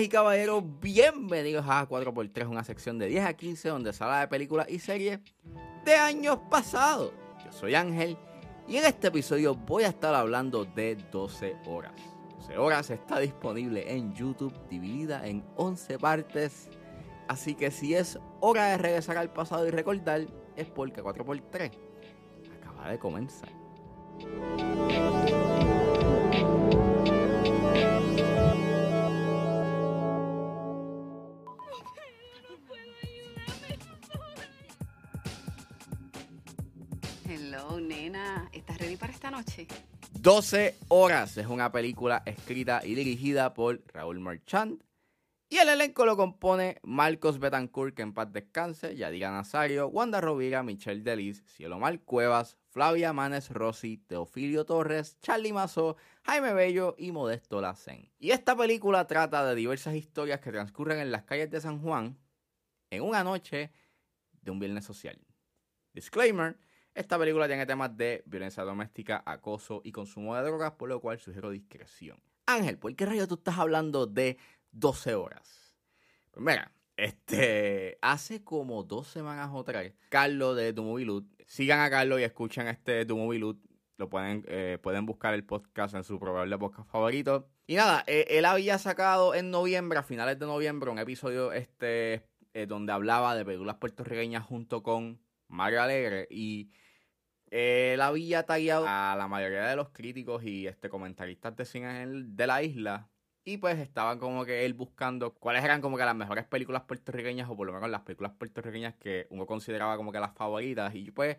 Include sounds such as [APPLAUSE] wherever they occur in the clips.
Y caballeros, bienvenidos a 4x3, una sección de 10 a 15 donde se habla de películas y series de años pasados. Yo soy Ángel y en este episodio voy a estar hablando de 12 horas. 12 horas está disponible en YouTube, dividida en 11 partes. Así que si es hora de regresar al pasado y recordar, es porque 4x3 acaba de comenzar. Ready para esta noche? 12 horas es una película escrita y dirigida por Raúl Marchand. Y el elenco lo compone Marcos Betancourt, que en paz descanse, Yadiga Nazario, Wanda Rovira, Michelle Delis, Cielo Mal Cuevas, Flavia Manes Rossi, Teofilio Torres, Charlie Mazó, Jaime Bello y Modesto Lacen. Y esta película trata de diversas historias que transcurren en las calles de San Juan en una noche de un viernes social. Disclaimer, esta película tiene temas de violencia doméstica, acoso y consumo de drogas, por lo cual sugiero discreción. Ángel, ¿por qué rayo tú estás hablando de 12 horas? Pues mira, este, hace como dos semanas o tres, Carlos de Tu Movie Loot, sigan a Carlos y escuchen este Tu Movie Loot, lo pueden, eh, pueden buscar el podcast en su probable podcast favorito. Y nada, eh, él había sacado en noviembre, a finales de noviembre, un episodio este, eh, donde hablaba de películas puertorriqueñas junto con Mario Alegre y él había tagueado a la mayoría de los críticos y este comentaristas de cine de la isla. Y pues estaban como que él buscando cuáles eran como que las mejores películas puertorriqueñas, o por lo menos las películas puertorriqueñas que uno consideraba como que las favoritas. Y pues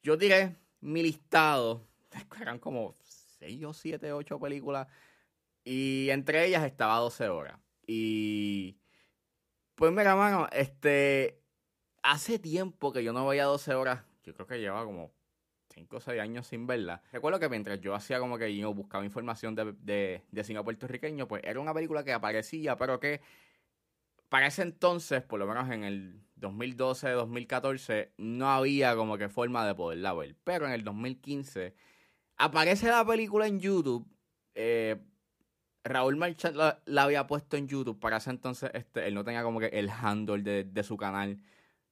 yo tiré mi listado, [LAUGHS] eran como 6 o 7, 8 películas. Y entre ellas estaba 12 horas. Y pues mira, mano, este, hace tiempo que yo no veía 12 horas. Yo creo que lleva como 5 o 6 años sin verla. Recuerdo que mientras yo hacía como que yo buscaba información de, de, de cine puertorriqueño, pues era una película que aparecía, pero que para ese entonces, por lo menos en el 2012, 2014, no había como que forma de poderla ver. Pero en el 2015 aparece la película en YouTube. Eh, Raúl Marchand la, la, había puesto en YouTube. Para ese entonces, este, él no tenía como que el handle de, de su canal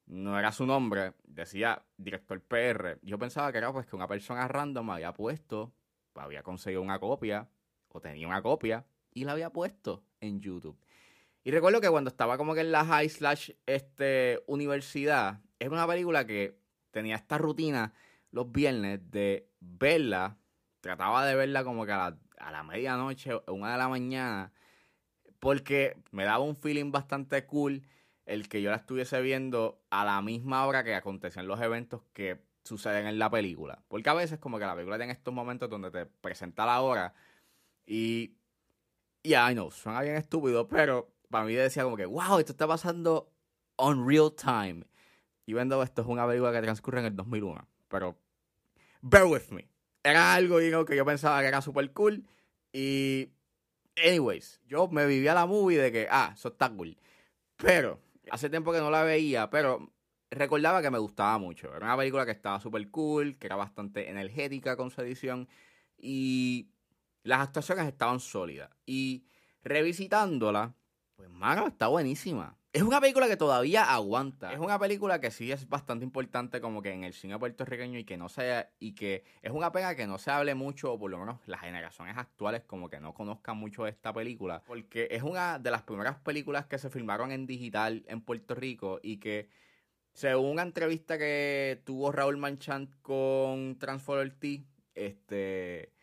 no era su nombre, decía director PR. Yo pensaba que era pues que una persona random había puesto, había conseguido una copia, o tenía una copia, y la había puesto en YouTube. Y recuerdo que cuando estaba como que en la high slash este, universidad, era una película que tenía esta rutina los viernes de verla, trataba de verla como que a la, a la medianoche, una de la mañana, porque me daba un feeling bastante cool el que yo la estuviese viendo a la misma hora que acontecían los eventos que suceden en la película. Porque a veces como que la película tiene estos momentos donde te presenta la hora y... Y, I know, suena bien estúpido, pero para mí decía como que, wow, esto está pasando on real time. Y viendo esto es una película que transcurre en el 2001. Pero, bear with me. Era algo, que yo pensaba que era super cool. Y, anyways, yo me vivía la movie de que, ah, eso está cool. Pero, Hace tiempo que no la veía, pero recordaba que me gustaba mucho. Era una película que estaba súper cool, que era bastante energética con su edición y las actuaciones estaban sólidas. Y revisitándola, pues mano, está buenísima. Es una película que todavía aguanta. Es una película que sí es bastante importante como que en el cine puertorriqueño y que no sea y que es una pena que no se hable mucho o por lo menos las generaciones actuales como que no conozcan mucho esta película, porque es una de las primeras películas que se filmaron en digital en Puerto Rico y que según una entrevista que tuvo Raúl Manchant con Transformer T, este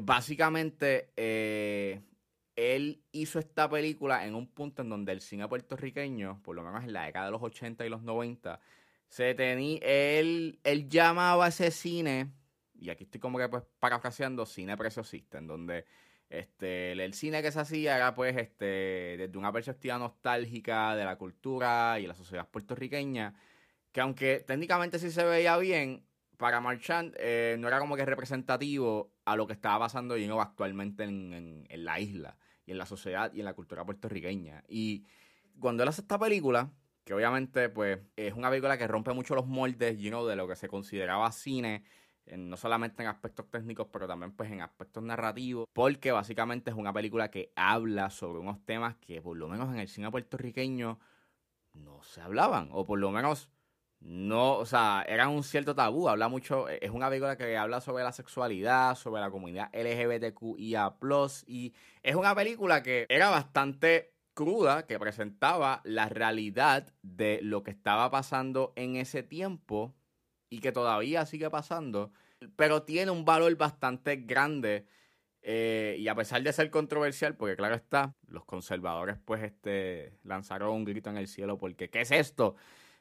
básicamente eh, él hizo esta película en un punto en donde el cine puertorriqueño, por lo menos en la década de los 80 y los 90, se tenía, él, él llamaba ese cine, y aquí estoy como que pues parafraseando, cine preciosista, en donde este, el cine que se hacía era pues este, desde una perspectiva nostálgica de la cultura y la sociedad puertorriqueña, que aunque técnicamente sí se veía bien, para Marchand eh, no era como que representativo a lo que estaba pasando you know, actualmente en, en, la isla y en la sociedad y en la cultura puertorriqueña. Y cuando él hace esta película, que obviamente pues es una película que rompe mucho los moldes you know, de lo que se consideraba cine no solamente en aspectos técnicos, pero también pues en aspectos narrativos, porque básicamente es una película que habla sobre unos temas que por lo menos en el cine puertorriqueño no se hablaban, o por lo menos no, o sea, eran un cierto tabú, habla mucho, es una película que habla sobre la sexualidad, sobre la comunidad LGBTQIA+, y es una película que era bastante cruda, que presentaba la realidad de lo que estaba pasando en ese tiempo y que todavía sigue pasando, pero tiene un valor bastante grande. Eh, y a pesar de ser controversial, porque claro está, los conservadores pues este, lanzaron un grito en el cielo porque ¿qué es esto?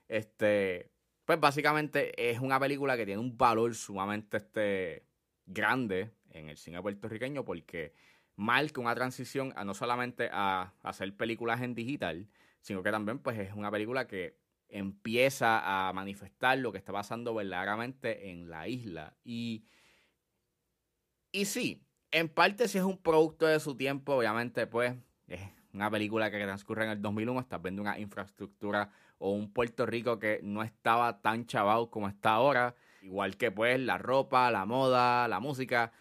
Este, pues básicamente es una película que tiene un valor sumamente este, grande en el cine puertorriqueño porque marca una transición a no solamente a, hacer películas en digital, sino que también pues es una película que empieza a manifestar lo que está pasando verdaderamente en la isla. Y, y sí, en parte si es un producto de su tiempo, obviamente pues es una película que transcurre en el 2001, estás viendo una infraestructura o un Puerto Rico que no estaba tan chavado como está ahora, igual que pues la ropa, la moda, la música,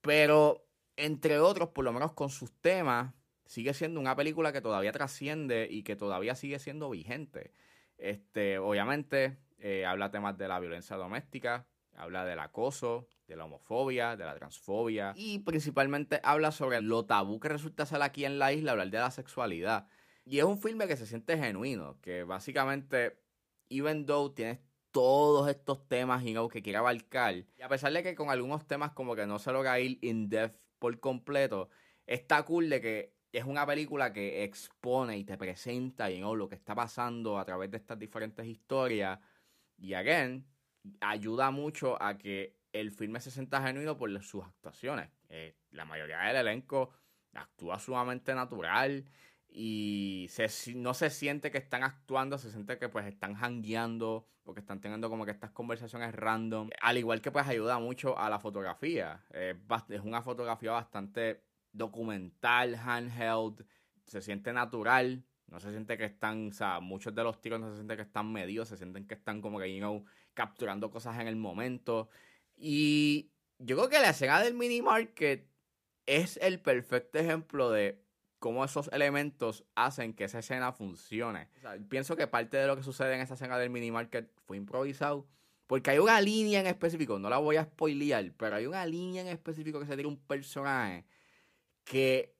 pero entre otros, por lo menos con sus temas, sigue siendo una película que todavía trasciende y que todavía sigue siendo vigente. Este, obviamente, eh, habla temas de la violencia doméstica, habla del acoso, de la homofobia, de la transfobia y principalmente habla sobre lo tabú que resulta ser aquí en la isla hablar de la sexualidad. Y es un filme que se siente genuino, que básicamente, even though tienes todos estos temas y que quiere abarcar, y a pesar de que con algunos temas como que no se logra ir in depth por completo, está cool de que es una película que expone y te presenta y lo que está pasando a través de estas diferentes historias. Y again, ayuda mucho a que el filme se sienta genuino por sus actuaciones. Eh, la mayoría del elenco actúa sumamente natural y no se siente que están actuando, se siente que pues están hangueando o que están teniendo como que estas conversaciones random. Al igual que pues ayuda mucho a la fotografía. es una fotografía bastante documental, handheld, se siente natural, no se siente que están, o sea, muchos de los tiros no se sienten que están medidos, se sienten que están como que, you capturando cosas en el momento. Y yo creo que la escena del mini market es el perfecto ejemplo de cómo esos elementos hacen que esa escena funcione. O sea, pienso que parte de lo que sucede en esa escena del mini market fue improvisado. Porque hay una línea en específico, no la voy a spoilear, pero hay una línea en específico que se tira un personaje que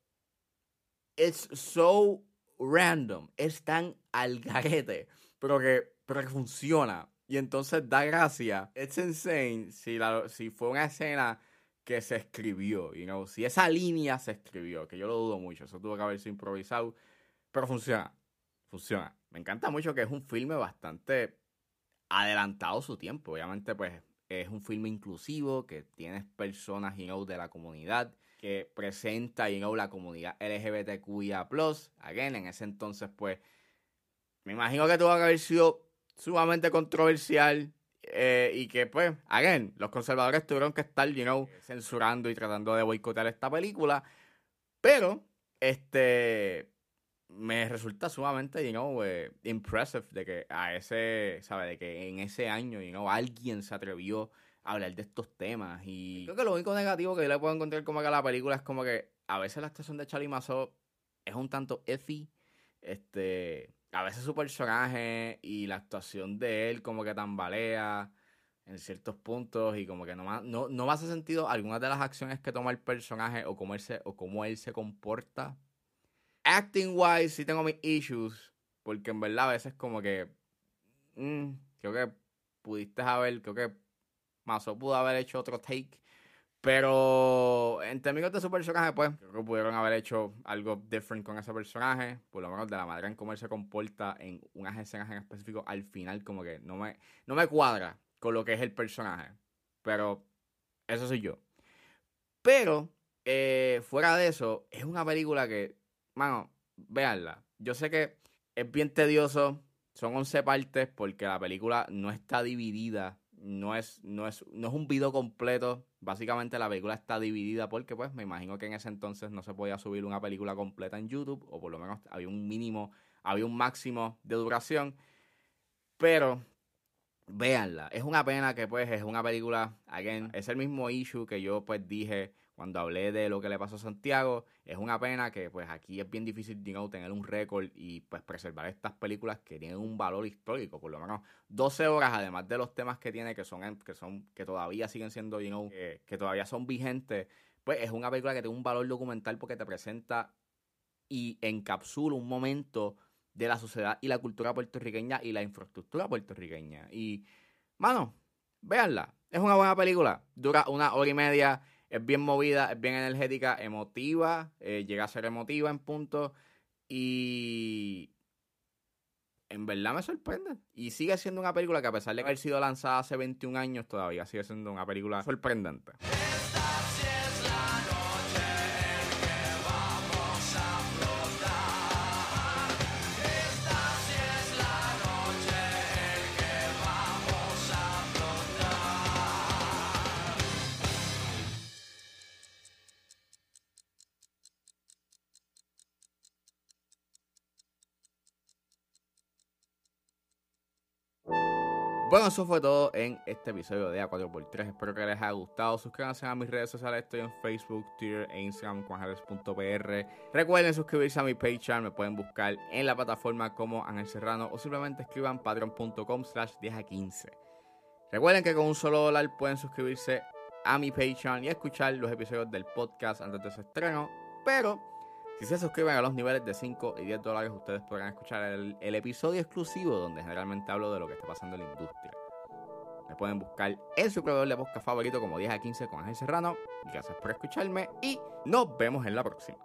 es so random, es tan al garete, pero que, pero que funciona. Y entonces da gracia. It's insane si, la, si fue una escena que se escribió, you know? si esa línea se escribió, que yo lo dudo mucho, eso tuvo que haberse improvisado, pero funciona, funciona. Me encanta mucho que es un filme bastante adelantado su tiempo, obviamente pues es un filme inclusivo, que tienes personas, you know, de la comunidad, que presenta you la comunidad LGBTQIA. Again, en ese entonces, pues, me imagino que tuvo que haber sido sumamente controversial. Eh, y que, pues, again, los conservadores tuvieron que estar, you know, censurando y tratando de boicotear esta película. Pero, este, me resulta sumamente, you know, eh, impressive de que a ese, ¿sabes? De que en ese año, you know, alguien se atrevió hablar de estos temas. Y creo que lo único negativo que yo le puedo encontrar como que a la película es como que a veces la actuación de Charlie Mazo es un tanto iffy. Este, a veces su personaje y la actuación de él como que tambalea en ciertos puntos y como que no, no, no me hace sentido algunas de las acciones que toma el personaje o cómo él se, o cómo él se comporta. Acting wise sí tengo mis issues porque en verdad a veces como que mm, creo que pudiste haber, creo que Mazo pudo haber hecho otro take. Pero en términos de su personaje, pues, creo que pudieron haber hecho algo different con ese personaje. Por lo menos de la manera en cómo él se comporta en unas escenas en específico. Al final, como que no me, no me cuadra con lo que es el personaje. Pero eso soy yo. Pero, eh, fuera de eso, es una película que, mano, véanla. Yo sé que es bien tedioso. Son 11 partes porque la película no está dividida no es, no es, no es un video completo. Básicamente la película está dividida porque, pues, me imagino que en ese entonces no se podía subir una película completa en YouTube, o por lo menos había un mínimo, había un máximo de duración. Pero véanla. Es una pena que pues es una película, again, es el mismo issue que yo pues dije cuando hablé de lo que le pasó a Santiago. Es una pena que pues aquí es bien difícil you tener un récord y pues preservar estas películas que tienen un valor histórico, por lo menos 12 horas, además de los temas que tiene que son, que son, que todavía siguen siendo, you know, que todavía son vigentes. Pues es una película que tiene un valor documental porque te presenta y encapsula un momento de la sociedad y la cultura puertorriqueña y la infraestructura puertorriqueña. Y, mano, véanla. Es una buena película. Dura una hora y media. Es bien movida, es bien energética, emotiva. Eh, llega a ser emotiva en punto. Y en verdad me sorprende. Y sigue siendo una película que a pesar de haber sido lanzada hace 21 años, todavía sigue siendo una película sorprendente. Bueno, eso fue todo en este episodio de A4x3. Espero que les haya gustado. Suscríbanse a mis redes sociales. Estoy en Facebook, Twitter e Instagram, juanjales.pr. Recuerden suscribirse a mi Patreon. Me pueden buscar en la plataforma como Ángel Serrano o simplemente escriban patreon.com slash 10 a 15. Recuerden que con un solo dólar pueden suscribirse a mi Patreon y escuchar los episodios del podcast antes de su estreno. Pero si se suscriben a los niveles de 5 y 10 dólares, ustedes podrán escuchar el, episodio exclusivo donde generalmente hablo de lo que está pasando en la industria. Me pueden buscar en su proveedor de podcast favorito como 10 a 15 con Ángel Serrano. Gracias por escucharme y nos vemos en la próxima.